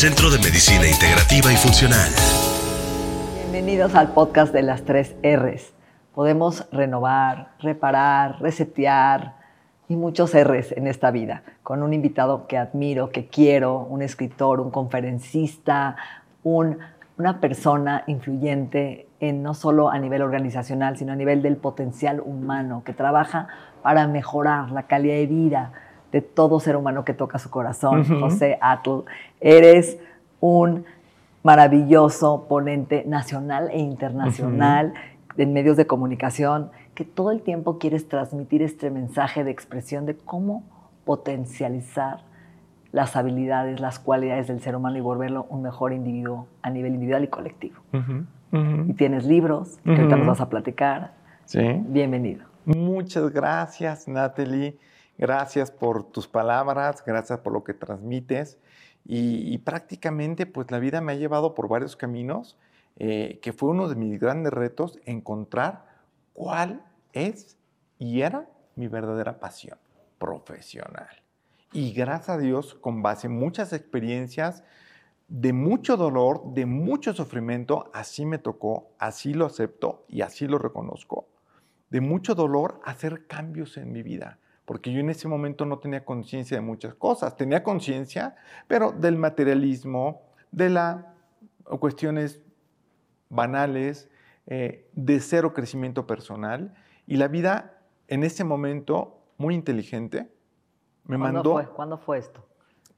Centro de Medicina Integrativa y Funcional. Bienvenidos al podcast de las tres R's. Podemos renovar, reparar, resetear y muchos R's en esta vida. Con un invitado que admiro, que quiero, un escritor, un conferencista, un, una persona influyente en no solo a nivel organizacional, sino a nivel del potencial humano, que trabaja para mejorar la calidad de vida de todo ser humano que toca su corazón. José Atl, eres un maravilloso ponente nacional e internacional en medios de comunicación, que todo el tiempo quieres transmitir este mensaje de expresión de cómo potencializar las habilidades, las cualidades del ser humano y volverlo un mejor individuo a nivel individual y colectivo. Y tienes libros, que ahorita nos vas a platicar. Sí. Bienvenido. Muchas gracias, Natalie. Gracias por tus palabras, gracias por lo que transmites. Y, prácticamente, pues la vida me ha llevado por varios caminos, eh, que fue uno de mis grandes retos, encontrar cuál es y era mi verdadera pasión profesional. Y gracias a Dios, con base en muchas experiencias, de mucho dolor, de mucho sufrimiento, así me tocó, así lo acepto y así lo reconozco. De mucho dolor, hacer cambios en mi vida porque yo en ese momento no tenía conciencia de muchas cosas. Tenía conciencia, pero del materialismo, de las cuestiones banales, eh, de cero crecimiento personal. Y la vida en ese momento, muy inteligente, me mandó... Fue? ¿Cuándo fue esto?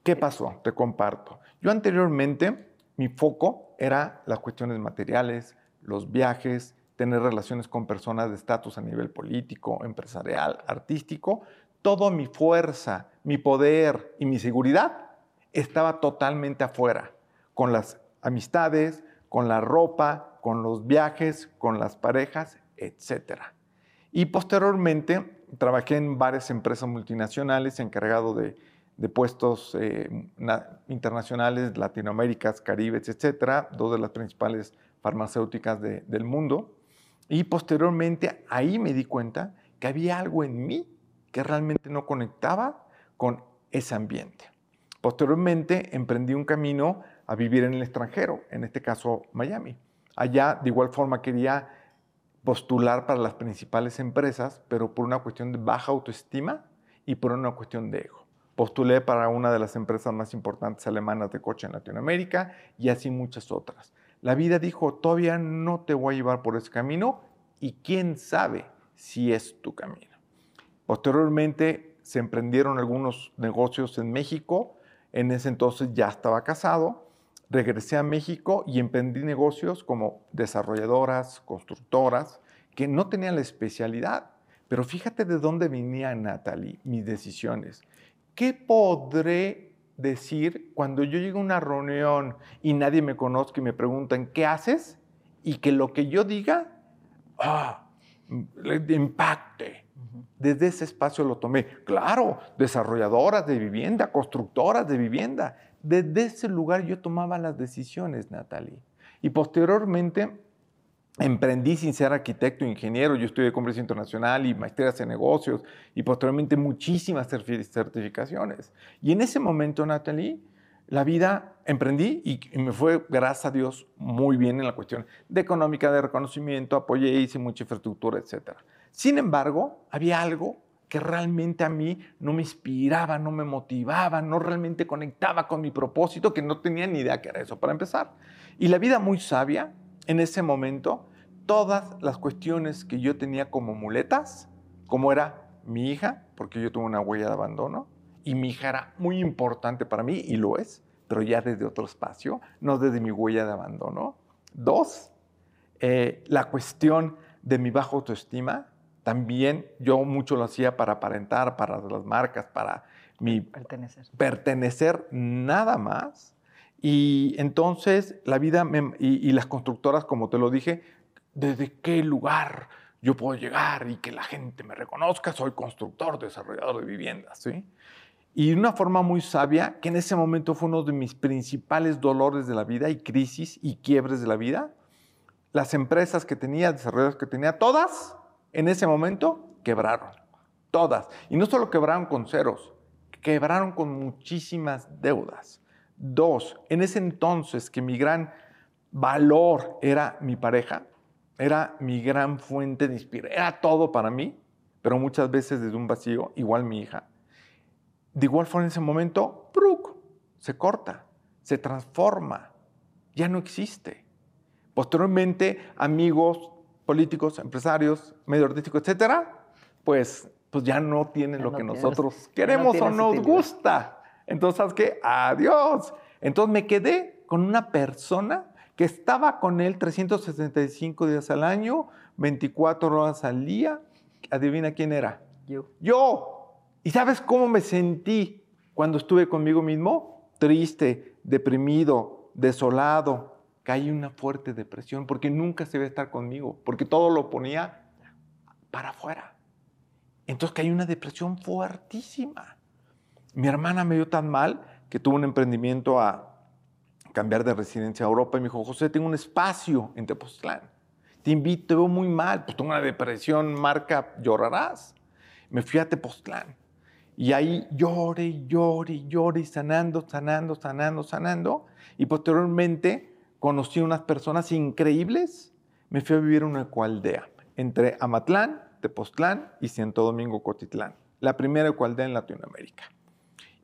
¿Qué pasó? Te comparto. Yo anteriormente, mi foco era las cuestiones materiales, los viajes, tener relaciones con personas de estatus a nivel político, empresarial, artístico, toda mi fuerza, mi poder y mi seguridad estaba totalmente afuera, con las amistades, con la ropa, con los viajes, con las parejas, etc. Y posteriormente trabajé en varias empresas multinacionales encargado de, puestos eh, internacionales, Latinoamérica, Caribe, etc., dos de las principales farmacéuticas del mundo. Y posteriormente ahí me di cuenta que había algo en mí que realmente no conectaba con ese ambiente. Posteriormente emprendí un camino a vivir en el extranjero, en este caso Miami. Allá de igual forma quería postular para las principales empresas, pero por una cuestión de baja autoestima y por una cuestión de ego. Postulé para una de las empresas más importantes alemanas de coche en Latinoamérica y así muchas otras. La vida dijo, todavía no te voy a llevar por ese camino y quién sabe si es tu camino. Posteriormente se emprendieron algunos negocios en México. En ese entonces ya estaba casado. Regresé a México y emprendí negocios como desarrolladoras, constructoras, que no tenían la especialidad. Pero fíjate de dónde venía Natalie, mis decisiones. ¿Qué podré decir cuando yo llego a una reunión y nadie me conozca y me preguntan, ¿qué haces? Y que lo que yo diga, ah, impacte desde ese espacio lo tomé. Claro, desarrolladoras de vivienda, constructoras de vivienda. Desde ese lugar yo tomaba las decisiones, Natalie. Y posteriormente emprendí sin ser arquitecto, ingeniero. Yo estudié comercio internacional y maestrías en negocios y posteriormente muchísimas certificaciones. Y en ese momento, Natalie, la vida emprendí y me fue, gracias a Dios, muy bien en la cuestión de económica, de reconocimiento, apoyé, hice mucha infraestructura, etcétera. Sin embargo, había algo que realmente a mí no me inspiraba, no me motivaba, no realmente conectaba con mi propósito, que no tenía ni idea que era eso para empezar. Y la vida muy sabia, en ese momento, todas las cuestiones que yo tenía como muletas, como era mi hija, porque yo tuve una huella de abandono, y mi hija era muy importante para mí, y lo es, pero ya desde otro espacio, no desde mi huella de abandono. Dos, eh, la cuestión de mi baja autoestima. También yo mucho lo hacía para aparentar, para las marcas, para mi Pertenecer. pertenecer nada más. Y entonces la vida me- y, y las constructoras, como te lo dije, ¿desde qué lugar yo puedo llegar y que la gente me reconozca? Soy constructor, desarrollador de viviendas, ¿sí? Y de una forma muy sabia, que en ese momento fue uno de mis principales dolores de la vida y crisis y quiebres de la vida, las empresas que tenía, desarrolladores que tenía, todas en ese momento quebraron. Todas. Y no solo quebraron con ceros, quebraron con muchísimas deudas. Dos, en ese entonces que mi gran valor era mi pareja, era mi gran fuente de inspiración, era todo para mí, pero muchas veces desde un vacío, igual mi hija. De igual forma en ese momento, ¡pruc! se corta, se transforma, ya no existe. Posteriormente, amigos, políticos, empresarios, medio artístico, etcétera, pues, pues ya no tienen Ya lo no que tienes- nosotros ya no queremos o nos gusta. Entonces, ¿sabes qué? Adiós. Entonces me quedé con una persona que estaba con él 365 días al año, 24 horas al día. Adivina quién era. You. Yo. ¿Y sabes cómo me sentí cuando estuve conmigo mismo? Triste, deprimido, desolado. Caí en una fuerte depresión porque nunca se iba a estar conmigo, porque todo lo ponía para afuera. Entonces caí en una depresión fuertísima. Mi hermana me vio tan mal que tuvo un emprendimiento a cambiar de residencia a Europa y me dijo, José, tengo un espacio en Tepoztlán. Te invito, te veo muy mal. Pues tengo una depresión, marca, llorarás. Me fui a Tepoztlán. Y ahí lloré, lloré, lloré, sanando, sanando, sanando, sanando. Y posteriormente conocí unas personas increíbles. Me fui a vivir una ecualdea entre Amatlán, Tepoztlán y Santo Domingo, Cotitlán. La primera ecualdea en Latinoamérica.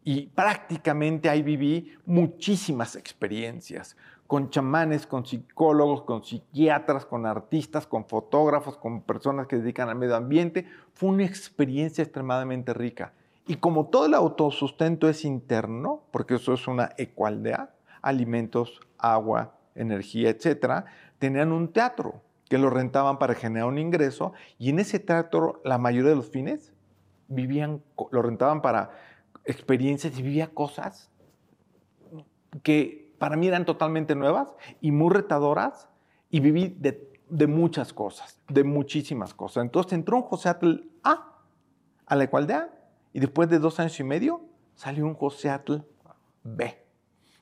Y prácticamente ahí viví muchísimas experiencias con chamanes, con psicólogos, con psiquiatras, con artistas, con fotógrafos, con personas que se dedican al medio ambiente. Fue una experiencia extremadamente rica. Y como todo el autosustento es interno, porque eso es una ecualdea, alimentos, agua, energía, etcétera, tenían un teatro que lo rentaban para generar un ingreso y en ese teatro la mayoría de los fines vivían, lo rentaban para experiencias y vivía cosas que para mí eran totalmente nuevas y muy retadoras y viví de, de muchas cosas, de muchísimas cosas. Entonces entró un José Atl A a la ecualdea y después de dos años y medio salió un José Atl B.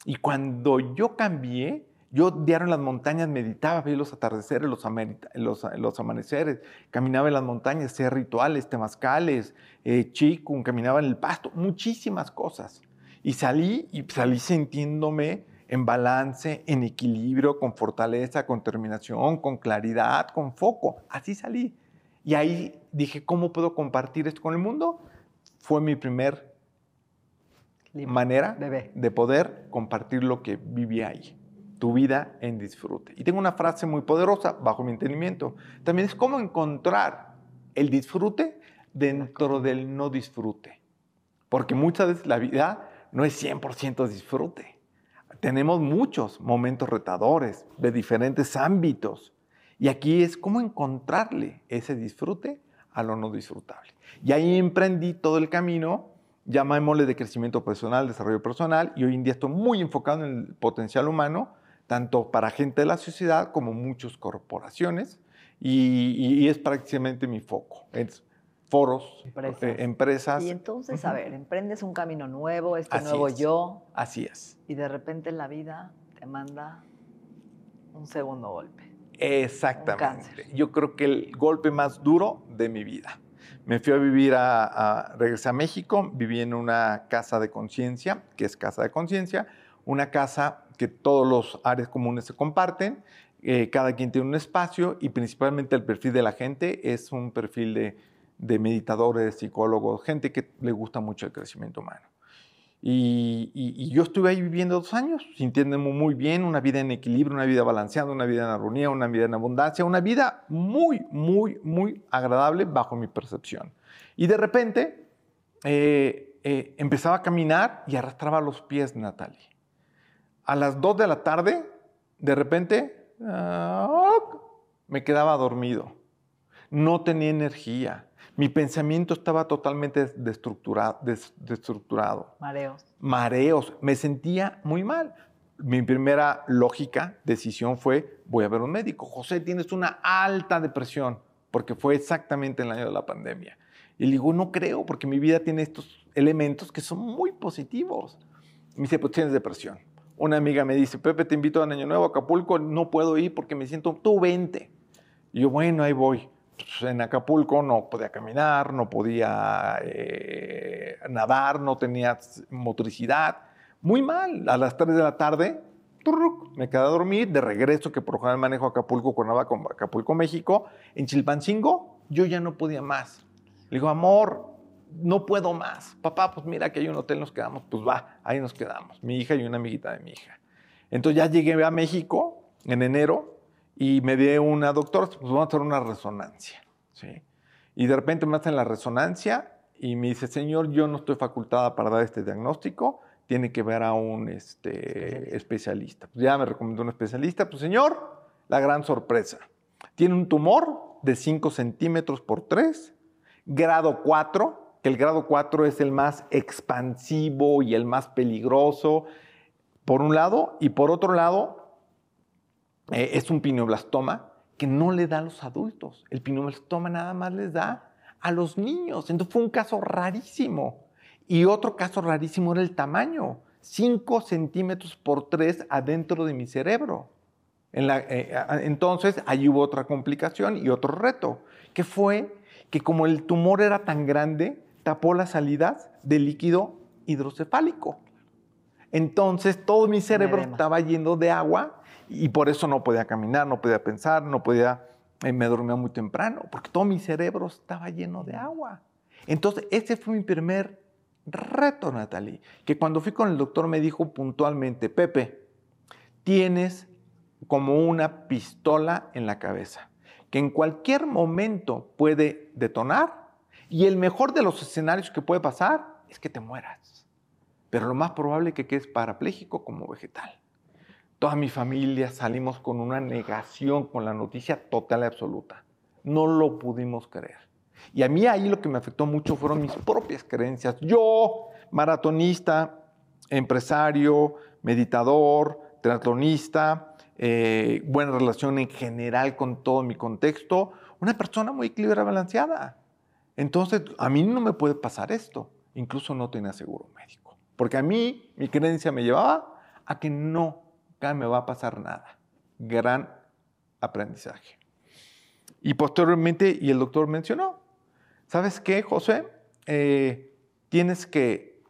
Y cuando yo cambié, yo diario en las montañas meditaba, veía los atardeceres, los, amerita- los, los amaneceres, caminaba en las montañas, hacía rituales, temazcales, eh, chikun, caminaba en el pasto, muchísimas cosas. Y salí, y salí sintiéndome en balance, en equilibrio, con fortaleza, con determinación, con claridad, con foco. Así salí. Y ahí dije, ¿cómo puedo compartir esto con el mundo? Fue mi primer manera de poder compartir lo que viví ahí. Tu vida en disfrute. Y tengo una frase muy poderosa bajo mi entendimiento. También es cómo encontrar el disfrute dentro del no disfrute. Porque muchas veces la vida no es 100% disfrute. Tenemos muchos momentos retadores de diferentes ámbitos. Y aquí es cómo encontrarle ese disfrute a lo no disfrutable. Y ahí emprendí todo el camino, llamémosle de crecimiento personal, desarrollo personal, y hoy en día estoy muy enfocado en el potencial humano, tanto para gente de la sociedad como muchas corporaciones, y, y es prácticamente mi foco. Es foros, Empresas. eh, empresas. Y entonces, a ver, emprendes un camino nuevo, este Así nuevo es. yo, Así es. y de repente la vida te manda un segundo golpe. Exactamente. cáncer. Yo creo que el golpe más duro de mi vida. Me fui a vivir a, a- regresé a México, viví en una casa de conciencia, que es casa de conciencia, una casa que todos los áreas comunes se comparten, eh, cada quien tiene un espacio y principalmente el perfil de la gente es un perfil de, de meditadores, psicólogos, gente que le gusta mucho el crecimiento humano. Y, yo estuve ahí viviendo dos años, sintiéndome muy bien, una vida en equilibrio, una vida balanceada, una vida en armonía, una vida en abundancia, una vida muy, muy, muy agradable bajo mi percepción. Y de repente eh, eh, empezaba a caminar y arrastraba los pies, Natalie. A las dos de la tarde, de repente, ah, me quedaba dormido. no tenía energía. Mi pensamiento estaba totalmente destructurado. destructurado. Mareos. Mareos. Me sentía muy mal. Mi primera lógica, decisión fue, voy a ver un médico. José, tienes una alta depresión, porque fue exactamente el año de la pandemia. Y le digo, no creo, porque mi vida tiene estos elementos que son muy positivos. Me dice, pues tienes depresión. Una amiga me dice, Pepe, te invito a Año Nuevo a Acapulco, no puedo ir porque me siento, tú vente. Y yo, bueno, ahí voy. Pues, en Acapulco no podía caminar, no podía eh, nadar, no tenía motricidad. Muy mal. A las 3 de la tarde, me quedé a dormir. De regreso, que por general manejo Acapulco, Cuernavaca, Acapulco, México. En Chilpancingo, yo ya no podía más. Le digo, amor, no puedo más. Papá, pues mira que hay un hotel, nos quedamos. Pues va, ahí nos quedamos. Mi hija y una amiguita de mi hija. Entonces ya llegué a México en enero y me dio una doctora, pues vamos a hacer una resonancia. ¿sí? Y de repente me hacen la resonancia y me dice, señor, yo no estoy facultada para dar este diagnóstico, tiene que ver a un este, especialista. Pues ya me recomendó un especialista, pues señor, la gran sorpresa. Tiene un tumor de 5 centímetros por 3, grado 4, que el grado 4 es el más expansivo y el más peligroso, por un lado, y por otro lado, eh, es un pineoblastoma que no le da a los adultos. El pineoblastoma nada más les da a los niños. Entonces fue un caso rarísimo. Y otro caso rarísimo era el tamaño. 5 centímetros por 3 adentro de mi cerebro. Eh, entonces, ahí hubo otra complicación y otro reto, que fue que como el tumor era tan grande, tapó las salidas del líquido hidrocefálico. Entonces, todo mi cerebro estaba yendo de agua y por eso no podía caminar, no podía pensar, no podía, eh, me dormía muy temprano, porque todo mi cerebro estaba lleno de agua. Entonces, ese fue mi primer reto, Natalie, que cuando fui con el doctor me dijo puntualmente, Pepe, tienes como una pistola en la cabeza, que en cualquier momento puede detonar y el mejor de los escenarios que puede pasar es que te mueras. Pero lo más probable es que quedes parapléjico como vegetal. Toda mi familia salimos con una negación, con la noticia total y absoluta. No lo pudimos creer. Y a mí ahí lo que me afectó mucho fueron mis propias creencias. Yo, maratonista, empresario, meditador, triatlonista, eh, buena relación en general con todo mi contexto, una persona muy equilibrada, balanceada. Entonces, a mí no me puede pasar esto. Incluso no tenía seguro médico. Porque a mí, mi creencia me llevaba a que no me va a pasar nada. Gran aprendizaje. Y posteriormente, y el doctor mencionó, ¿sabes qué, José? Eh, tienes que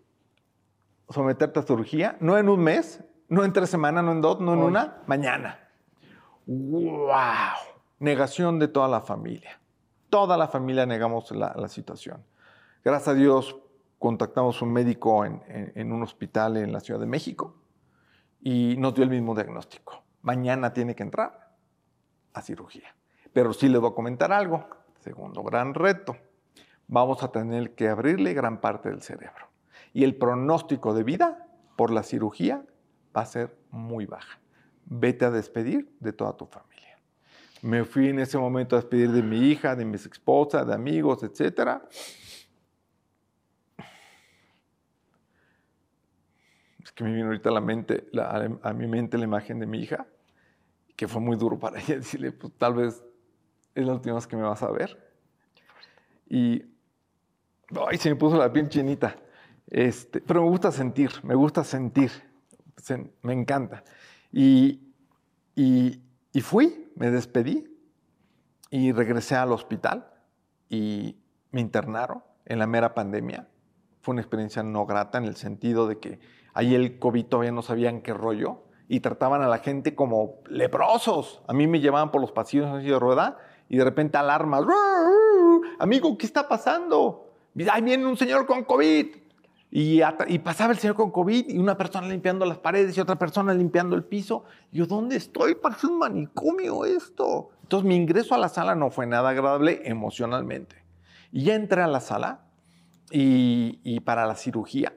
someterte a cirugía, no en un mes, no en tres semanas, no en dos, no en una, mañana. ¡Wow! Negación de toda la familia. Toda la familia negamos la, situación. Gracias a Dios contactamos un médico en un hospital en la Ciudad de México y nos dio el mismo diagnóstico. Mañana tiene que entrar a cirugía. Pero sí le voy a comentar algo. Segundo gran reto. Vamos a tener que abrirle gran parte del cerebro. Y el pronóstico de vida por la cirugía va a ser muy baja. Vete a despedir de toda tu familia. Me fui en ese momento a despedir de mi hija, de mis esposas, de amigos, etcétera es que me vino ahorita a la mente, a mi mente la imagen de mi hija, que fue muy duro para ella decirle, pues tal vez es la última vez que me vas a ver. Y, ay, se me puso la piel chinita. Este, pero me gusta sentir, me gusta sentir, me encanta. Y, y, y fui, me despedí y regresé al hospital y me internaron en la mera pandemia. Fue una experiencia no grata en el sentido de que Ahí el COVID todavía no sabían qué rollo y trataban a la gente como leprosos. A mí me llevaban por los pasillos así de rueda y de repente alarmas. Amigo, ¿qué está pasando? Ahí viene un señor con COVID. Y, pasaba el señor con COVID y una persona limpiando las paredes y otra persona limpiando el piso. yo, ¿dónde estoy? Parece un manicomio esto. Entonces mi ingreso a la sala no fue nada agradable emocionalmente. Y ya entré a la sala y, y para la cirugía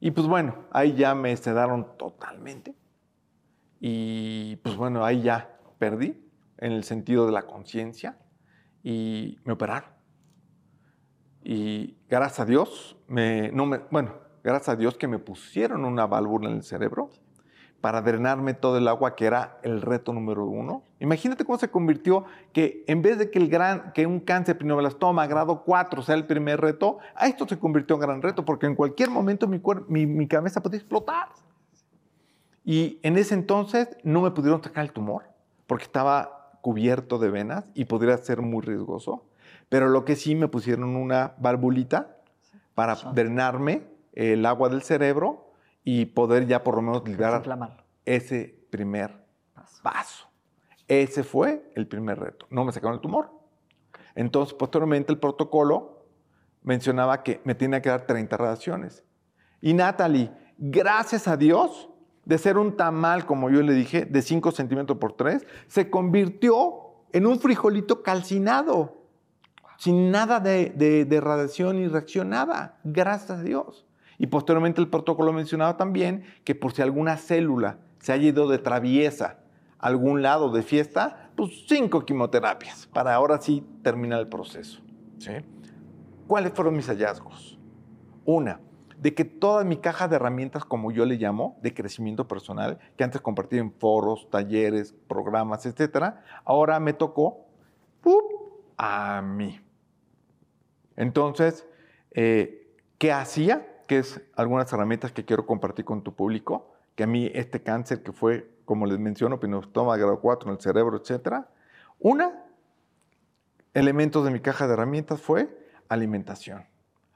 y pues bueno, ahí ya me sedaron totalmente. Y pues bueno, ahí ya perdí en el sentido de la conciencia. y me operaron. Y gracias a Dios, me, no me, bueno, gracias a Dios que me pusieron una válvula en el cerebro para drenarme todo el agua, que era el reto número uno. Imagínate cómo se convirtió que en vez de que, el gran, que un cáncer pneumoblastoma grado 4 sea el primer reto, a esto se convirtió en gran reto, porque en cualquier momento mi, mi cabeza podía explotar. Y en ese entonces no me pudieron sacar el tumor, porque estaba cubierto de venas y podría ser muy riesgoso. Pero lo que sí me pusieron una valvulita para drenarme el agua del cerebro y poder ya por lo menos liberar ese primer paso. Ese fue el primer reto. No me sacaron el tumor. Entonces, posteriormente, el protocolo mencionaba que me tenía que dar 30 radiaciones. Y Natalie, gracias a Dios, de ser un tamal, como yo le dije, de 5 centímetros por 3, se convirtió en un frijolito calcinado, sin nada de, de radiación y reacción, nada. Gracias a Dios. Y posteriormente el protocolo mencionaba también que por si alguna célula se ha ido de traviesa a algún lado de fiesta, pues cinco quimioterapias para ahora sí terminar el proceso. ¿Cuáles fueron mis hallazgos? Una, de que toda mi caja de herramientas, como yo le llamo, de crecimiento personal, que antes compartía en foros, talleres, programas, etcétera, ahora me tocó a mí. Entonces, eh, ¿qué hacía? que es algunas herramientas que quiero compartir con tu público, que a mí este cáncer que fue, como les menciono, pinostoma grado 4 en el cerebro, etcétera. Una, elementos de mi caja de herramientas fue alimentación.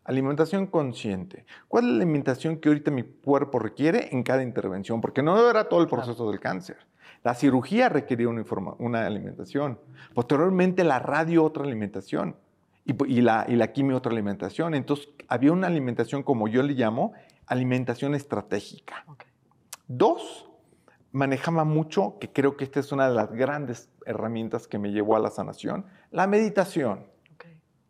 Alimentación consciente. ¿Cuál es la alimentación que ahorita mi cuerpo requiere en cada intervención? Porque no era todo el proceso del cáncer. La cirugía requería una, una alimentación. Posteriormente la radio, otra alimentación y, la, y la quimio otra alimentación. Entonces, había una alimentación, como yo le llamo, alimentación estratégica. Dos, manejaba mucho, que creo que esta es una de las grandes herramientas que me llevó a la sanación, la meditación.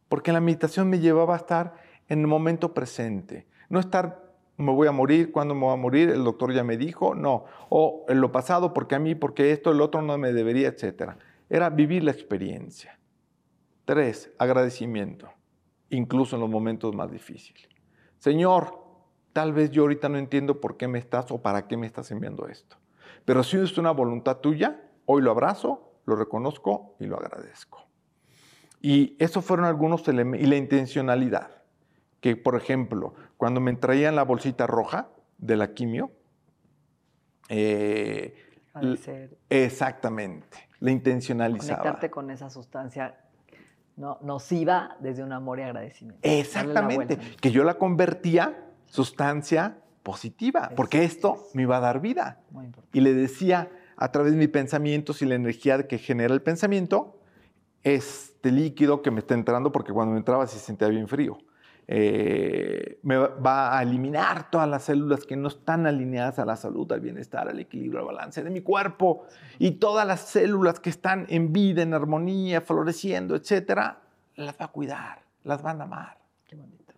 Porque la meditación me llevaba a estar en el momento presente, no estar me voy a morir, cuándo me voy a morir, el doctor ya me dijo, no, o en lo pasado, porque a mí, porque esto, el otro no me debería, etc. Era vivir la experiencia. Tres, agradecimiento, incluso en los momentos más difíciles. Señor, tal vez yo ahorita no entiendo por qué me estás o para qué me estás enviando esto. Pero si es una voluntad tuya, hoy lo abrazo, lo reconozco y lo agradezco. Y esos fueron algunos elementos. Y la intencionalidad. Que, por ejemplo, cuando me traían la bolsita roja de la quimio, eh, exactamente, la intencionalizaba. Conectarte con esa sustancia no, nociva desde un amor y agradecimiento. Exactamente, que yo la convertía sustancia positiva, porque esto me iba a dar vida. y le decía a través de mis pensamientos y la energía que genera el pensamiento, este líquido que me está entrando, porque cuando me entraba se sentía bien frío. Eh, me va a eliminar todas las células que no están alineadas a la salud, al bienestar, al equilibrio, al balance de mi cuerpo. Y todas las células que están en vida, en armonía, floreciendo, etcétera, las va a cuidar, las van a amar. Qué bonito.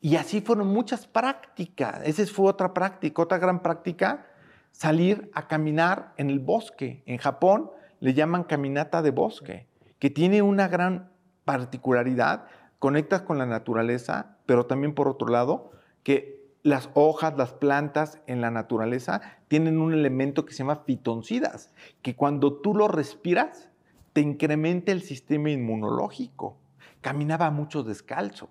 Y así fueron muchas prácticas. Esa fue otra práctica, otra gran práctica, salir a caminar en el bosque. En Japón le llaman caminata de bosque, que tiene una gran particularidad conectas con la naturaleza, pero también por otro lado, que las hojas, las plantas en la naturaleza tienen un elemento que se llama fitoncidas, que cuando tú lo respiras, te incrementa el sistema inmunológico. Caminaba mucho descalzo,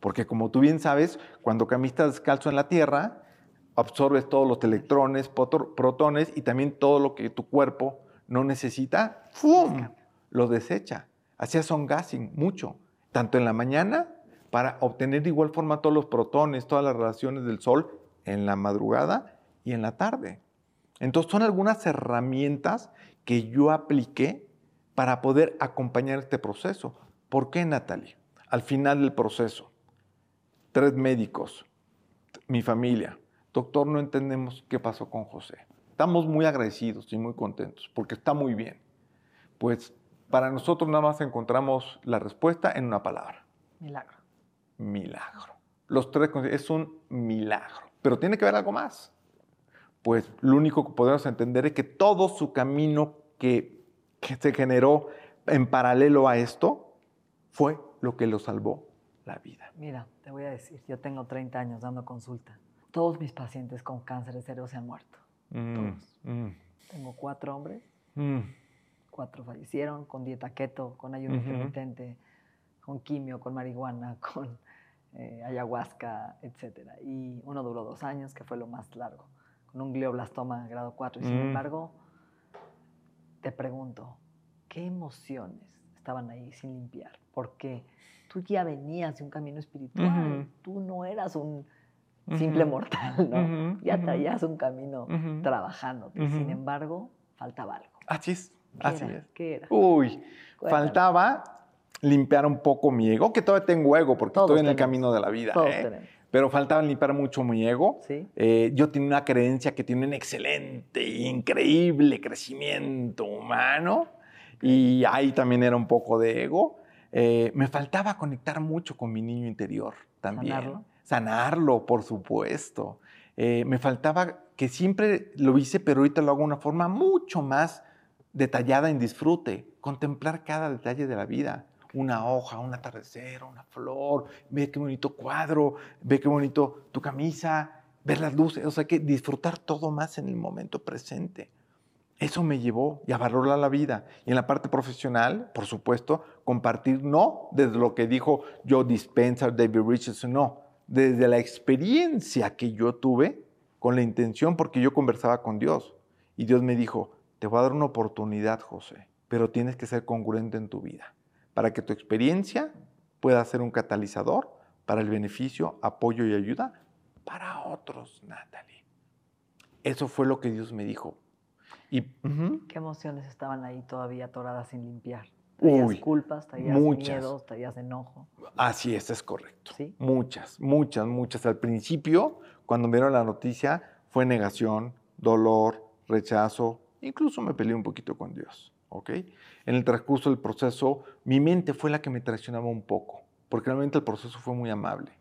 porque como tú bien sabes, cuando caminas descalzo en la tierra, absorbes todos los electrones, protones y también todo lo que tu cuerpo no necesita, ¡fum! lo desecha. Hacía son gassing mucho tanto en la mañana para obtener de igual forma todos los protones, todas las relaciones del Sol en la madrugada y en la tarde. Entonces son algunas herramientas que yo apliqué para poder acompañar este proceso. ¿Por qué, Natalie? Al final del proceso, tres médicos, mi familia, doctor, no entendemos qué pasó con José. Estamos muy agradecidos y muy contentos porque está muy bien. Pues para nosotros nada más encontramos la respuesta en una palabra. Milagro. Milagro. Los tres es un milagro. Pero tiene que haber algo más. Pues lo único que podemos entender es que todo su camino que, que se generó en paralelo a esto fue lo que lo salvó la vida. Mira, te voy a decir, yo tengo 30 años dando consulta. Todos mis pacientes con cáncer de cerebro se han muerto. Mm, Todos. mm, Tengo cuatro hombres, mm. Cuatro fallecieron con dieta keto, con ayuno Ujú. intermitente, con quimio, con marihuana, con eh, ayahuasca, etc. Y uno duró dos años, que fue lo más largo, con un glioblastoma grado 4. Y sin Mm. embargo, te pregunto, ¿qué emociones estaban ahí sin limpiar? Porque tú ya venías de un camino espiritual, Ujú. tú no eras un simple Ujú. mortal, ¿no? Ujú, Ya ujú. traías un camino. Y sin embargo, faltaba algo. Es, ¿Qué así era? es. ¿Qué era? Uy, faltaba limpiar un poco mi ego, que todavía tengo ego porque Todos estoy en el camino de la vida. Todos ¿eh? tenemos. Pero faltaba limpiar mucho mi ego. ¿Sí? Eh, yo tenía una creencia que tiene un excelente e increíble crecimiento humano y ahí también era un poco de ego. Eh, me faltaba conectar mucho con mi niño interior también. ¿Sanarlo? Sanarlo, por supuesto. Eh, me faltaba que siempre lo hice, pero ahorita lo hago de una forma mucho más detallada en disfrute, contemplar cada detalle de la vida. Una hoja, un atardecer, una flor, ve qué bonito cuadro, ve qué bonito tu camisa, ver las luces, o sea que disfrutar todo más en el momento presente. Eso me llevó y a valorar la vida. Y en la parte profesional, por supuesto, compartir no desde lo que dijo Joe Dispenza, David Richardson, no, desde la experiencia que yo tuve con la intención, porque yo conversaba con Dios. Y Dios me dijo, te voy a dar una oportunidad, José, pero tienes que ser congruente en tu vida, para que tu experiencia pueda ser un catalizador para el beneficio, apoyo y ayuda para otros, Natalie. Eso fue lo que Dios me dijo. Y ujú, ¿Qué emociones estaban ahí todavía atoradas sin limpiar? ¿Traías Uy, culpas, traías muchas. miedos, traías enojo? así es, es correcto. ¿Sí? Muchas, muchas, muchas. Al principio, cuando me dieron la noticia, fue negación, dolor, rechazo, incluso me peleé un poquito con Dios, ¿ok? En el transcurso del proceso, mi mente fue la que me traicionaba un poco, porque realmente el proceso fue muy amable.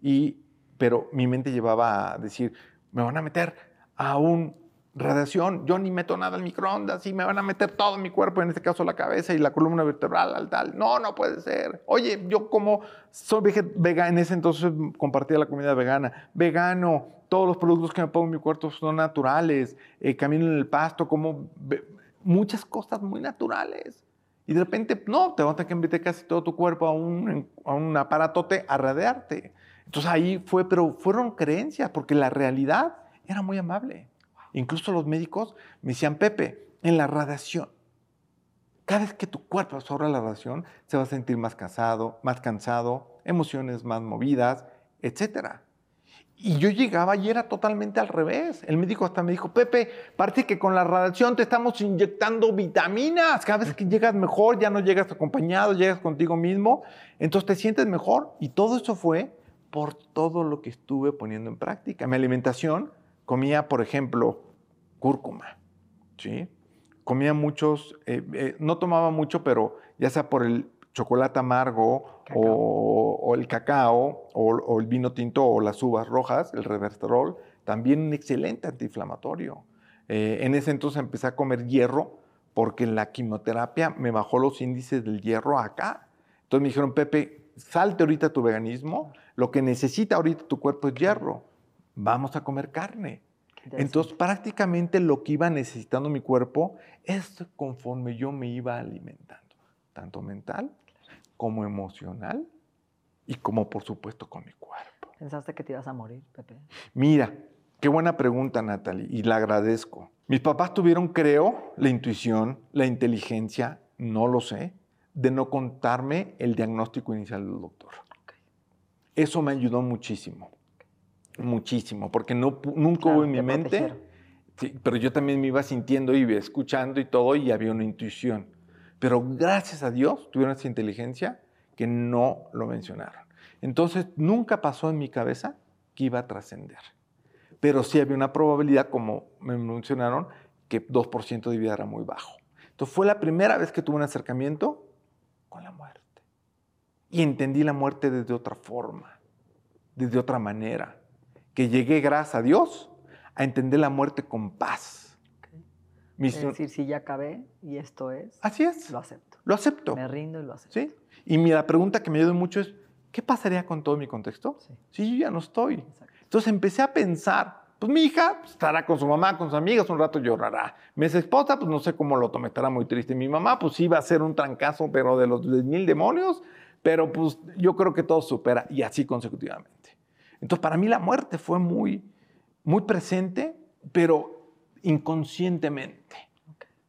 Y, pero mi mente llevaba a decir, me van a meter a un radiación, yo ni meto nada al microondas y me van a meter todo mi cuerpo, en este caso la cabeza y la columna vertebral al tal. No, no puede ser. Oye, yo como soy vegano, en ese entonces compartía la comida vegana, vegano, todos los productos que me pongo en mi cuerpo son naturales, eh, camino en el pasto, como muchas cosas muy naturales. Y de repente, no, te vas a tener que meter casi todo tu cuerpo a un, a un aparatote a radiarte. Entonces ahí fue, pero fueron creencias, porque la realidad era muy amable. Incluso los médicos me decían, Pepe, en la radiación, cada vez que tu cuerpo absorbe la radiación, se va a sentir más cansado, más cansado, emociones más movidas, etc. Y yo llegaba y era totalmente al revés. El médico hasta me dijo, Pepe, parece que con la radiación te estamos inyectando vitaminas. Cada vez que llegas mejor, ya no llegas acompañado, llegas contigo mismo, entonces te sientes mejor. Y todo eso fue por todo lo que estuve poniendo en práctica. Mi alimentación comía, por ejemplo, cúrcuma, ¿sí? Comía muchos, eh, eh, no tomaba mucho, pero ya sea por el chocolate amargo o, o el cacao o, o el vino tinto o las uvas rojas, el reverterol, también un excelente antiinflamatorio. Eh, en ese entonces empecé a comer hierro porque la quimioterapia me bajó los índices del hierro acá. Entonces me dijeron, Pepe, salte ahorita tu veganismo, lo que necesita ahorita tu cuerpo es hierro, vamos a comer carne. Entonces, prácticamente lo que iba necesitando mi cuerpo es conforme yo me iba alimentando, tanto mental como emocional y como por supuesto con mi cuerpo. ¿Pensaste que te ibas a morir, Pepe? Mira, qué buena pregunta, Natalie, y la agradezco. Mis papás tuvieron, creo, la intuición, la inteligencia, no lo sé, de no contarme el diagnóstico inicial del doctor. Eso me ayudó muchísimo, muchísimo, porque no, nunca Claro, hubo en mi te mente, sí, pero yo también me iba sintiendo y escuchando y todo, y había una intuición. Pero gracias a Dios tuvieron esa inteligencia que no lo mencionaron. Entonces, nunca pasó en mi cabeza que iba a trascender. Pero sí había una probabilidad, como me mencionaron, que 2% de vida era muy bajo. Entonces, fue la primera vez que tuve un acercamiento con la muerte. Y entendí la muerte desde otra forma, desde otra manera. Que llegué, gracias a Dios, a entender la muerte con paz. Mis- Es decir, si ya acabé y esto es, Así es. lo acepto. Lo acepto. Me rindo y lo acepto. ¿Sí? Y mi- la pregunta que me ayuda mucho es, ¿qué pasaría con todo mi contexto? Sí. Si yo ya no estoy. Exacto. Entonces empecé a pensar, pues mi hija pues, estará con su mamá, con sus amigas, un rato llorará. Mi ex esposa, pues no sé cómo lo tome, estará muy triste. Mi mamá, pues sí va a ser un trancazo, pero de los mil demonios, pero pues yo creo que todo supera y así consecutivamente. Entonces para mí la muerte fue muy, muy presente, pero inconscientemente.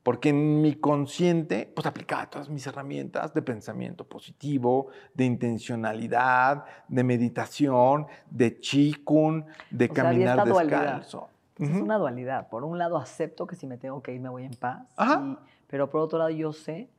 Porque en mi consciente, pues aplicaba todas mis herramientas de pensamiento positivo, de intencionalidad, de meditación, de chikun, de O sea, había caminar dualidad. descalzo. Es Ujú. una dualidad. Por un lado, acepto que si me tengo que ir, me voy en paz. Y- pero por otro lado, yo sé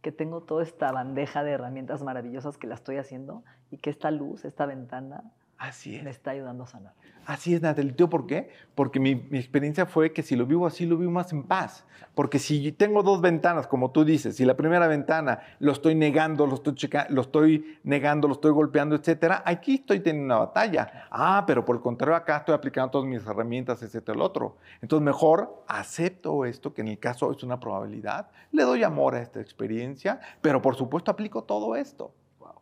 que tengo toda esta bandeja de herramientas maravillosas que la estoy haciendo y que esta luz, esta ventana, Así me es. está ayudando a sanar. Así es, Natalie. ¿Tú por qué? Porque mi, mi experiencia fue que si lo vivo así, lo vivo más en paz. Porque si tengo dos ventanas, como tú dices, si la primera ventana lo estoy negando, lo estoy, checa- lo estoy negando, lo estoy golpeando, etcétera, aquí estoy teniendo una batalla. Ah, pero por el contrario, acá estoy aplicando todas mis herramientas, etcétera, el otro. Entonces, mejor acepto esto, que en el caso es una probabilidad, le doy amor a esta experiencia, pero por supuesto aplico todo esto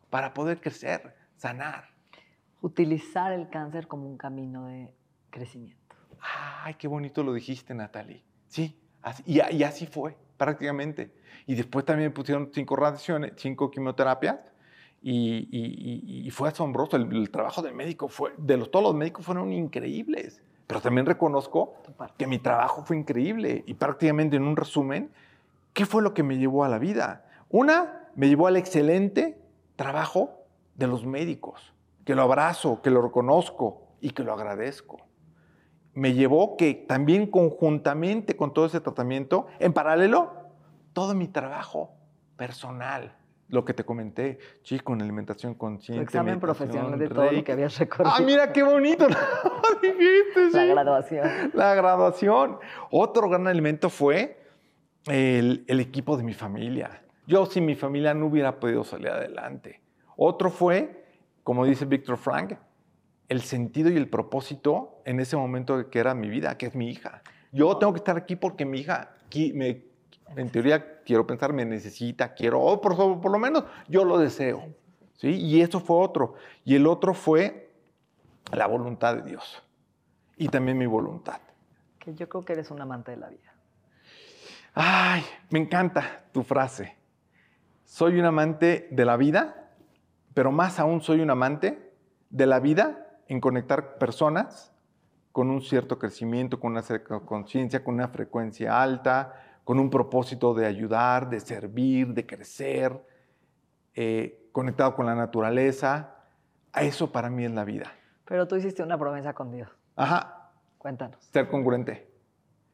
para poder crecer, sanar. Utilizar el cáncer como un camino de crecimiento. Ay, qué bonito lo dijiste, Natalie. Sí, así- y, y así fue, prácticamente. Y después también me pusieron cinco radiaciones, cinco quimioterapias, y, y- y- y fue asombroso. El, el trabajo del médico fue, de los, todos los médicos fueron increíbles. Pero también reconozco que mi trabajo fue increíble. Y prácticamente en un resumen, ¿qué fue lo que me llevó a la vida? Una, me llevó al excelente trabajo de los médicos, que lo abrazo, que lo reconozco y que lo agradezco me llevó que también conjuntamente con todo ese tratamiento, en paralelo, todo mi trabajo personal, lo que te comenté, chico, en alimentación consciente. examen meditación, profesional de todo lo Reiki. que habías recorrido. Ah, mira qué bonito lo dijiste. La sí. graduación. La graduación. Otro gran elemento fue el, el equipo de mi familia. Yo sin mi familia no hubiera podido salir adelante. Otro fue, como dice Víctor Frank, el sentido y el propósito en ese momento que era mi vida, que es mi hija. Yo tengo que estar aquí porque mi hija, me- en teoría, quiero pensar, me necesita, quiero, o por, por lo menos yo lo deseo. ¿sí? Y eso fue otro. Y el otro fue la voluntad de Dios. Y también mi voluntad. Que yo creo que eres un amante de la vida. Ay, me encanta tu frase. Soy un amante de la vida, pero más aún soy un amante de la vida en conectar personas con un cierto crecimiento, con una cierta conciencia, con una frecuencia alta, con un propósito de ayudar, de servir, de crecer, eh, conectado con la naturaleza. A Eso para mí es la vida. Pero tú hiciste una promesa con Dios. Ajá, Cuéntanos. ser congruente.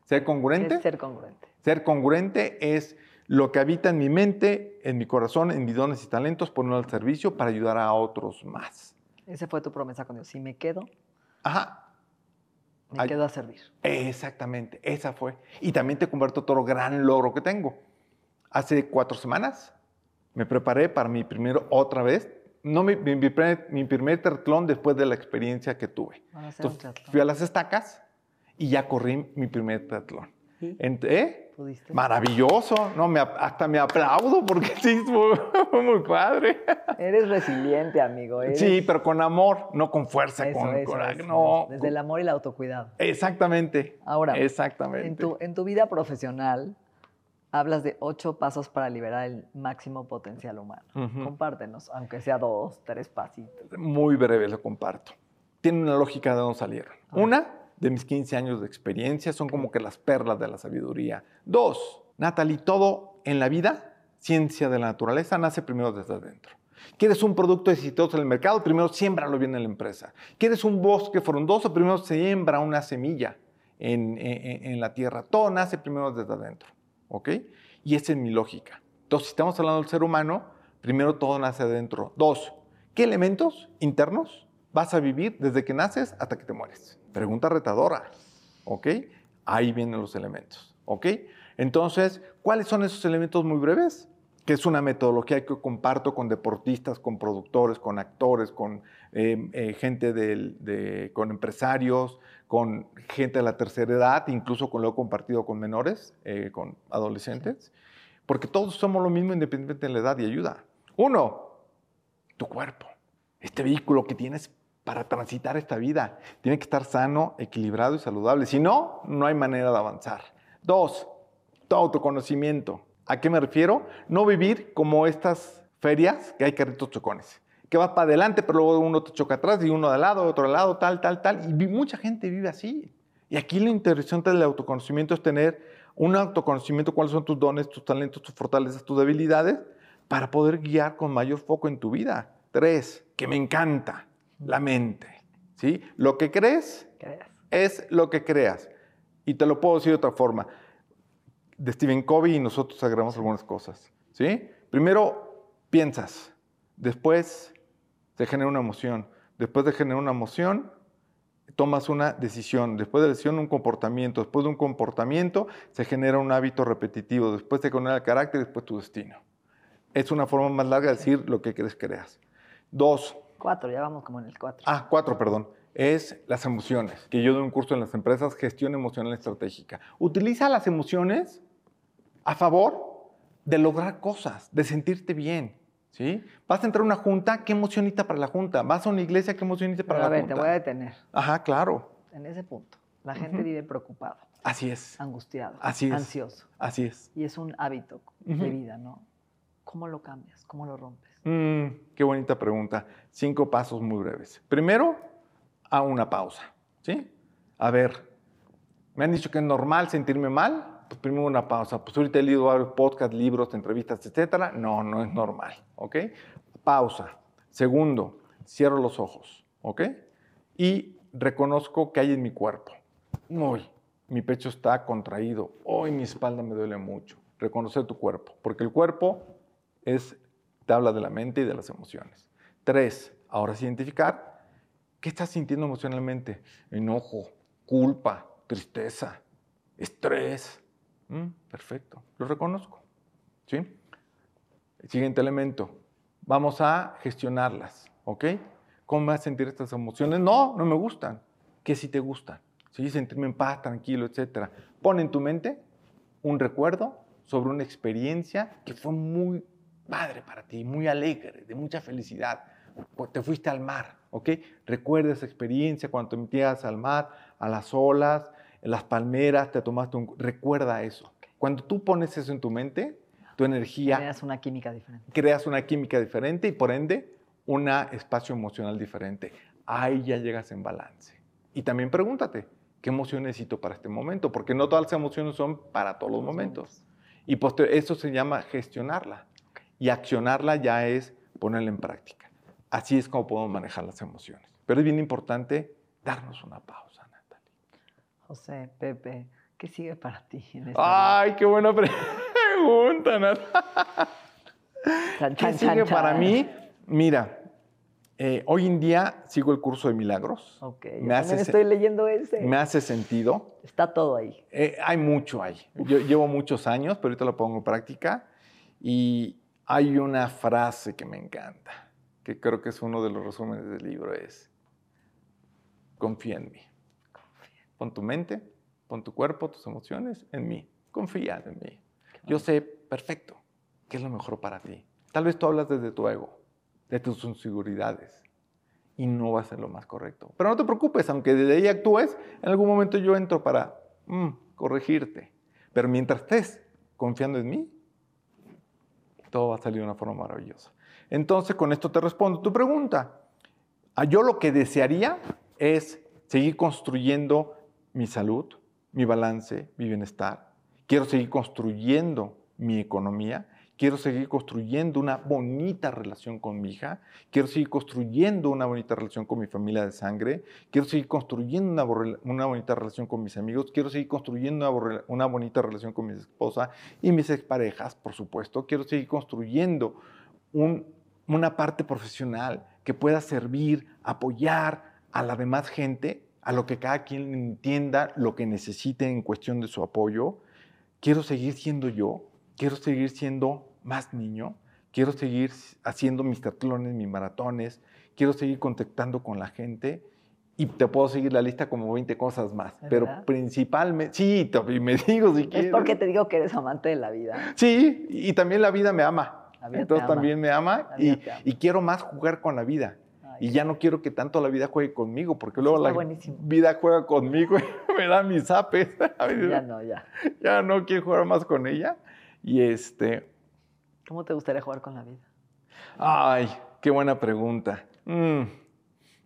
Ser congruente. Es ser congruente. Ser congruente es lo que habita en mi mente, en mi corazón, en mis dones y talentos, ponerlo al servicio para ayudar a otros más. Esa fue tu promesa con Dios. Si me quedo, Ajá, me Ay. quedo a servir. exactamente, esa fue. Y también te convierto todo gran logro que tengo. Hace cuatro semanas me preparé para mi primero otra vez, no mi, mi- mi primer, mi primer triatlón después de la experiencia que tuve. Entonces, fui a las estacas y ya corrí mi primer triatlón. Ent- ¿eh? ¿Pudiste? Maravilloso, no, me, hasta me aplaudo porque sí, fue, muy padre. Eres resiliente, amigo. eres- Sí, pero con amor, no con fuerza, Eso, con eso, coraje, eso, no. Desde el amor y el autocuidado. Exactamente. Ahora, exactamente. En tu, en tu vida profesional, hablas de ocho pasos para liberar el máximo potencial humano. Compártenos, aunque sea dos, tres pasitos. Muy breve lo comparto. Tiene una lógica de dónde salieron. Una, de mis 15 años de experiencia, son como que las perlas de la sabiduría. Dos, Natalie, todo en la vida, ciencia de la naturaleza, nace primero desde adentro. ¿Quieres un producto exitoso en el mercado? Primero siémbralo bien en la empresa. ¿Quieres un bosque frondoso? Primero siembra una semilla en, en- en la tierra. Todo nace primero desde adentro. ¿Ok? Y esa es mi lógica. Entonces, si estamos hablando del ser humano, primero todo nace adentro. Dos, ¿qué elementos internos vas a vivir desde que naces hasta que te mueres? Pregunta retadora. ¿Ok? Ahí vienen los elementos. ¿Ok? Entonces, ¿cuáles son esos elementos muy breves? que es una metodología que comparto con deportistas, con productores, con actores, con eh, eh, gente del- de, con empresarios, con gente de la tercera edad, incluso con lo he compartido con menores, eh, con adolescentes, porque todos somos lo mismo independientemente de la edad y ayuda. Uno, tu cuerpo, este vehículo que tienes para transitar esta vida, tiene que estar sano, equilibrado y saludable. Si no, no hay manera de avanzar. Dos, tu autoconocimiento. ¿A qué me refiero? No vivir como estas ferias que hay carritos chocones, que vas para adelante, pero luego uno te choca atrás y uno de lado, otro al lado, tal, tal, tal. Y mucha gente vive así. Y aquí lo interesante del autoconocimiento es tener un autoconocimiento, cuáles son tus dones, tus talentos, tus fortalezas, tus debilidades, para poder guiar con mayor foco en tu vida. Tres, que me encanta, la mente. ¿sí? Lo que crees es lo que creas. Y te lo puedo decir de otra forma. De Stephen Covey y nosotros agregamos algunas cosas. ¿sí? Primero piensas, después se genera una emoción, después de generar una emoción tomas una decisión, después de la decisión un comportamiento, después de un comportamiento se genera un hábito repetitivo, después se genera el carácter y después tu destino. Es una forma más larga de decir lo que crees creas. Dos, Cuatro, ya vamos como en el cuatro. Ah, cuatro, perdón. Es las emociones, que yo doy un curso en las empresas, gestión emocional estratégica. Utiliza las emociones a favor de lograr cosas, de sentirte bien. ¿sí? Vas a entrar a una junta, ¿qué emocionita para la junta? Vas a una iglesia, ¿qué emocionita para Pero a la ver, junta? te voy a detener Ajá, claro. en ese punto. La gente vive preocupado, Así es. angustiado, Así es. ansioso. Así es. Y es un hábito Ujú. de vida, ¿no? ¿Cómo lo cambias? ¿Cómo lo rompes? Mm, qué bonita pregunta. Cinco pasos muy breves. Primero, a una pausa. ¿Sí? A ver, me han dicho que es normal sentirme mal. Pues primero una pausa. Pues ahorita he leído varios podcasts, libros, entrevistas, etcétera. No, no es normal. ¿Ok? Pausa. Segundo, cierro los ojos. ¿Ok? Y reconozco que hay en mi cuerpo. Uy, mi pecho está contraído. Hoy mi espalda me duele mucho. Reconocer tu cuerpo. Porque el cuerpo es, te habla de la mente y de las emociones. Tres, ahora sí identificar qué estás sintiendo emocionalmente. Enojo, culpa, tristeza, estrés. Mm, perfecto, lo reconozco. ¿Sí? El siguiente elemento, vamos a gestionarlas, ¿ok? ¿Cómo vas a sentir estas emociones? No, no me gustan. ¿Qué sí te gustan? ¿Sí? Sentirme en paz, tranquilo, etcétera. Pon en tu mente un recuerdo sobre una experiencia que fue muy padre para ti, muy alegre, de mucha felicidad. Te fuiste al mar, ¿ok? Recuerda esa experiencia cuando te metías al mar, a las olas, en las palmeras, te tomaste un... Recuerda eso. Cuando tú pones eso en tu mente, tu energía Creas una química diferente. creas una química diferente y por ende un espacio emocional diferente. Ahí ya llegas en balance. Y también pregúntate, ¿qué emoción necesito para este momento? Porque no todas las emociones son para todos los momentos. Y eso se llama gestionarla. Y accionarla ya es ponerla en práctica. Así es como podemos manejar las emociones. Pero es bien importante darnos una pausa, Natalie. José, Pepe, ¿qué sigue para ti en esta vida? Ay, qué buena pregunta, Natalie. ¿Qué sigue para mí? Mira, eh, hoy en día sigo el curso de milagros. Ok, yo me, hace, también se- estoy leyendo ese. me hace sentido. Está todo ahí. Eh, hay mucho ahí. Yo llevo muchos años, pero ahorita lo pongo en práctica. Y hay una frase que me encanta, que creo que es uno de los resúmenes del libro, es, confía en mí. Pon tu mente, pon tu cuerpo, tus emociones en mí. Confía en mí. Yo sé perfecto qué es lo mejor para ti. Tal vez tú hablas desde tu ego, de tus inseguridades, y no va a ser lo más correcto. Pero no te preocupes, aunque desde ahí actúes, en algún momento yo entro para mm, corregirte. Pero mientras estés confiando en mí, todo va a salir de una forma maravillosa. Entonces, con esto te respondo tu pregunta. Ah, Yo lo que desearía es seguir construyendo mi salud, mi balance, mi bienestar. Quiero seguir construyendo mi economía. Quiero seguir construyendo una bonita relación con mi hija. Quiero seguir construyendo una bonita relación con mi familia de sangre. Quiero seguir construyendo una, una bonita relación con mis amigos. Quiero seguir construyendo una, una bonita relación con mi esposa y mis exparejas, por supuesto. Quiero seguir construyendo un- una parte profesional que pueda servir, apoyar a la demás gente, a lo que cada quien entienda lo que necesite en cuestión de su apoyo. Quiero seguir siendo yo, quiero seguir siendo más niño, quiero seguir haciendo mis triatlones, mis maratones, quiero seguir contactando con la gente y te puedo seguir la lista como 20 cosas más. ¿Es Pero verdad? principalmente, sí, y me digo si Es quieres. porque te digo que eres amante de la vida. Sí, y también la vida me ama. La vida te Entonces ama. también me ama y, ama. y quiero más jugar con la vida. Ay, Y ya no quiero que tanto la vida juegue conmigo, porque luego la buenísimo. vida juega conmigo y me da mis zapes. Ya no, ya. ya no quiero jugar más con ella. Y este, ¿Cómo te gustaría jugar con la vida? ay, qué buena pregunta. Mm,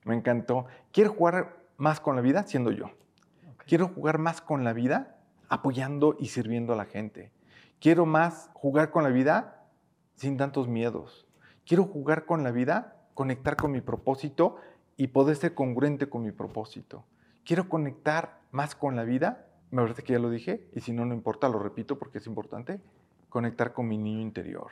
me encantó. Quiero jugar más con la vida siendo yo. Quiero jugar más con la vida apoyando y sirviendo a la gente. Quiero más jugar con la vida sin tantos miedos. Quiero jugar con la vida, conectar con mi propósito y poder ser congruente con mi propósito. Quiero conectar más con la vida, me parece que ya lo dije, y si no, no importa, lo repito porque es importante, conectar con mi niño interior.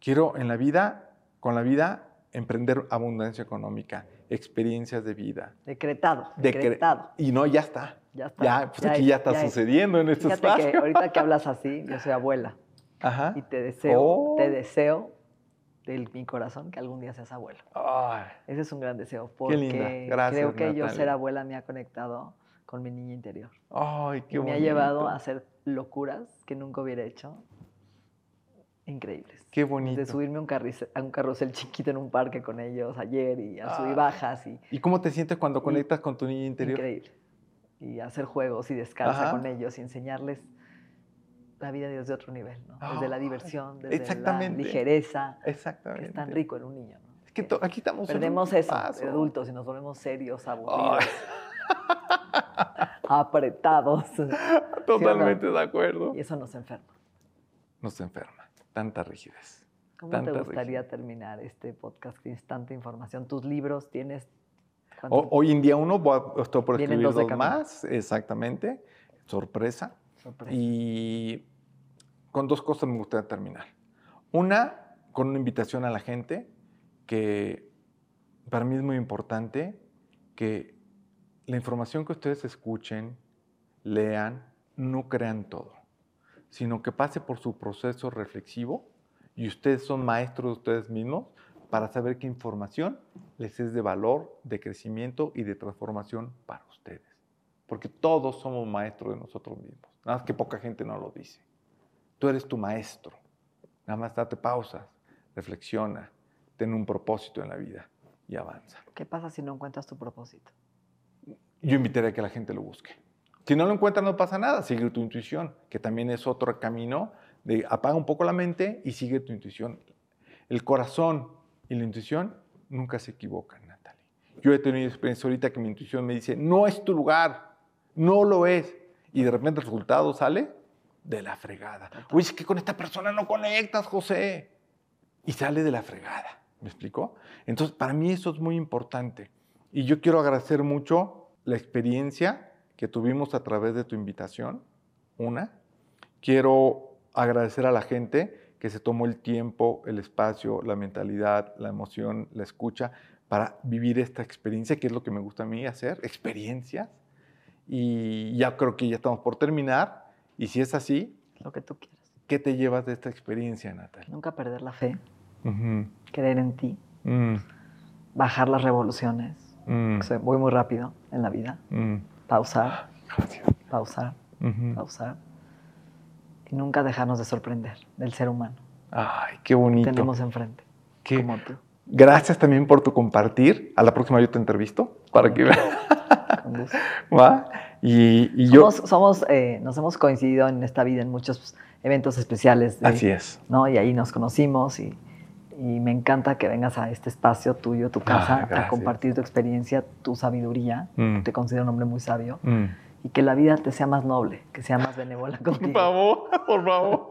Quiero en la vida, con la vida, emprender abundancia económica, experiencias de vida. Decretado, De cre- decretado. Y no, ya está. Ya está. Ya, pues Ya aquí es, ya está ya es. sucediendo en este Fíjate espacio. que ahorita que hablas así, yo soy abuela Ajá. y te deseo, Oh. te deseo de mi corazón que algún día seas abuelo. Ay, Ese es un gran deseo Qué porque linda. Gracias, creo que yo Natalia. ser abuela me ha conectado con mi niña interior. ay, qué y me ha bonito. llevado a hacer locuras que nunca hubiera hecho. Increíbles. Qué bonito. De subirme a un, carrusel, a un carrusel chiquito en un parque con ellos ayer y a subir Ah. bajas y ¿Y cómo te sientes cuando Y- conectas con tu niña interior? increíble. Y hacer juegos y descansa Ajá. con ellos y enseñarles la vida desde otro nivel, ¿no? Desde la diversión, desde la exactamente. ligereza, que Exactamente. es tan rico en un niño, ¿no? Es que aquí estamos. Perdemos eso de adultos y nos volvemos serios, aburridos, apretados. totalmente de acuerdo. Y eso nos enferma. Nos enferma. Tanta rigidez. ¿Cómo Tanta te gustaría rigidez. terminar este podcast? Tienes tanta información. ¿Tus libros tienes? O- hoy en día uno, voy a- estoy por escribir dos dos más, exactamente. Sorpresa. Sorpresa. Y con dos cosas me gustaría terminar. Una, con una invitación a la gente que para mí es muy importante que la información que ustedes escuchen, lean, no crean todo, sino que pase por su proceso reflexivo y ustedes son maestros de ustedes mismos para saber qué información les es de valor, de crecimiento y de transformación para ustedes. Porque todos somos maestros de nosotros mismos. Nada más que poca gente no lo dice. Tú eres tu maestro. Nada más date pausas, reflexiona, ten un propósito en la vida y avanza. ¿Qué pasa si no encuentras tu propósito? Yo invitaría a que la gente lo busque. Si no lo encuentras, no pasa nada. Sigue tu intuición, que también es otro camino de apaga un poco la mente y sigue tu intuición. El corazón y la intuición nunca se equivocan, Natalie. Yo he tenido experiencia ahorita que mi intuición me dice, no es tu lugar, no lo es. Y de repente el resultado sale de la fregada. Oye, es que con esta persona no conectas, José. Y sale de la fregada. ¿Me explicó? Entonces, para mí eso es muy importante. Y yo quiero agradecer mucho la experiencia que tuvimos a través de tu invitación. Una. Quiero agradecer a la gente que se tomó el tiempo, el espacio, la mentalidad, la emoción, la escucha para vivir esta experiencia, que es lo que me gusta a mí hacer, experiencias. Y ya creo que ya estamos por terminar. Y si es así, Lo que tú quieras. ¿qué te llevas de esta experiencia, Natalia? Nunca perder la fe, creer en ti, Mm, bajar las revoluciones. mm, O sea, voy muy rápido en la vida. mm. Pausar, Gracias. pausar, pausar. Y nunca dejarnos de sorprender del ser humano. Ay, qué bonito. Tenemos enfrente. Qué- Como tú. Gracias también por tu compartir. A la próxima yo te entrevisto para que veas. Con gusto. ¿Va? Y, y yo. Somos, somos, eh, nos hemos coincidido en esta vida en muchos eventos especiales. de- Así es. ¿no? Y ahí nos conocimos y, y me encanta que vengas a este espacio tuyo, tu casa, a compartir tu experiencia, tu sabiduría. Mm. Te considero un hombre muy sabio. Mm. Y que la vida te sea más noble, que sea más benévola Por contigo. favor, por favor.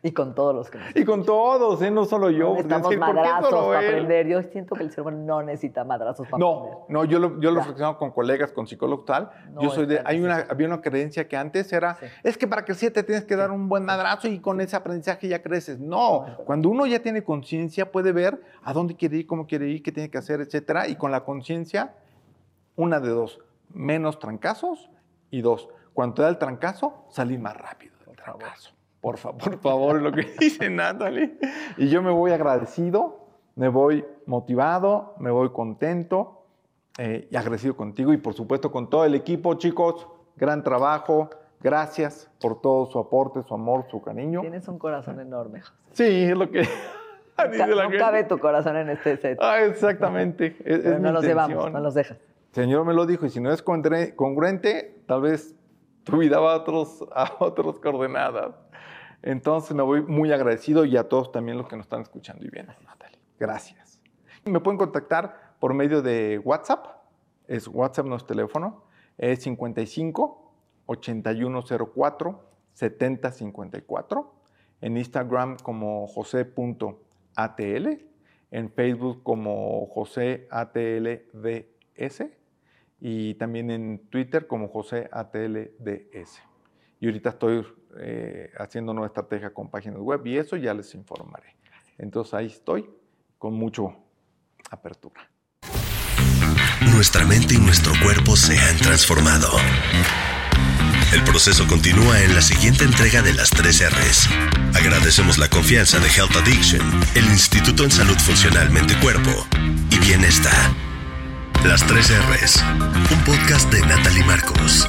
Y con todos los que nos Y con todos, ¿eh? no solo yo. No necesitamos decir, ¿por qué madrazos para aprender. Yo siento que el ser humano no necesita madrazos para aprender. No, no, yo lo, yo lo reflexionado con colegas, con psicólogos tal. No yo soy de, hay una, había una creencia que antes era, Sí. es que para crecer te tienes que dar un buen madrazo y con ese aprendizaje ya creces. No, cuando uno ya tiene conciencia puede ver a dónde quiere ir, cómo quiere ir, qué tiene que hacer, etcétera. Y con la conciencia, una de dos, menos trancazos y dos, cuando te da el trancazo, salir más rápido del trancazo. Por favor, por favor, lo que dice Natalie. Y yo me voy agradecido, me voy motivado, me voy contento eh, y agradecido contigo y por supuesto con todo el equipo, chicos. Gran trabajo. Gracias por todo su aporte, su amor, su cariño. Tienes un corazón enorme, José. Sí, es lo que dice la no cabe tu corazón en este set. Ah, exactamente. Es, Pero es no los llevamos, no los dejas. Señor me lo dijo, y si no es congruente, tal vez tu vida va a, otros, a otras coordenadas. Entonces me voy muy agradecido y a todos también los que nos están escuchando y viendo, Natalie. Gracias. Me pueden contactar por medio de WhatsApp. Es WhatsApp nuestro teléfono. Es 55 8104 7054. En Instagram como jose.atl. En Facebook como joseatlds. Y también en Twitter como joseatlds. Y ahorita estoy eh, haciendo nueva estrategia con páginas web y eso ya les informaré. Entonces ahí estoy con mucho apertura. Nuestra mente y nuestro cuerpo se han transformado. El proceso continúa en la siguiente entrega de las 3 R's. Agradecemos la confianza de Health Addiction, el Instituto en Salud Funcional Mente Cuerpo y Bienestar. Las 3 R's, un podcast de Natalie Marcos.